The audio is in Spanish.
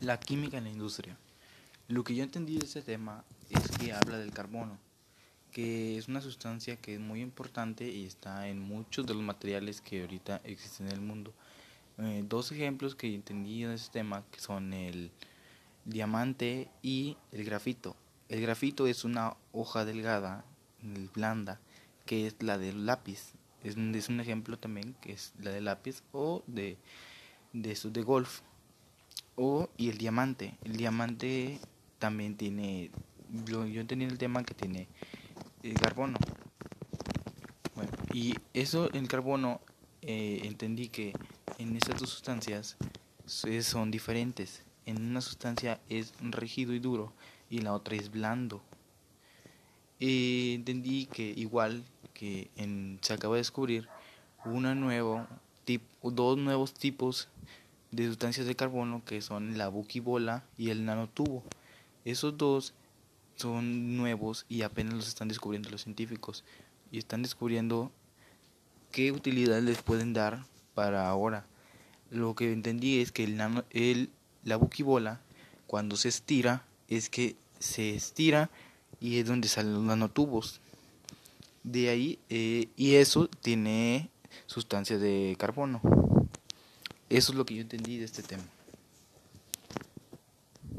La química en la industria. Lo que yo entendí de este tema es que habla del carbono, que es una sustancia que es muy importante y está en muchos de los materiales que ahorita existen en el mundo. Eh, dos ejemplos que entendí de este tema que son el diamante y el grafito. El grafito es una hoja delgada, blanda, que es la del lápiz. Es un, ejemplo también que es la del lápiz o de, de, de golf o y el diamante. El diamante también tiene, yo, yo entendí el tema que tiene el carbono. Bueno, y eso, el carbono, eh, entendí que en estas dos sustancias son diferentes. En una sustancia es rígido y duro y en la otra es blando. Eh, entendí que igual que se acaba de descubrir una nuevo tip, dos nuevos tipos de sustancias de carbono que son la buquibola y el nanotubo. Esos dos son nuevos y apenas los están descubriendo los científicos y están descubriendo qué utilidad les pueden dar para ahora. Lo que entendí es que el, nano, el la buquibola cuando se estira es que se estira y es donde salen los nanotubos. De ahí eh, y eso tiene sustancias de carbono. Eso es lo que yo entendí de este tema.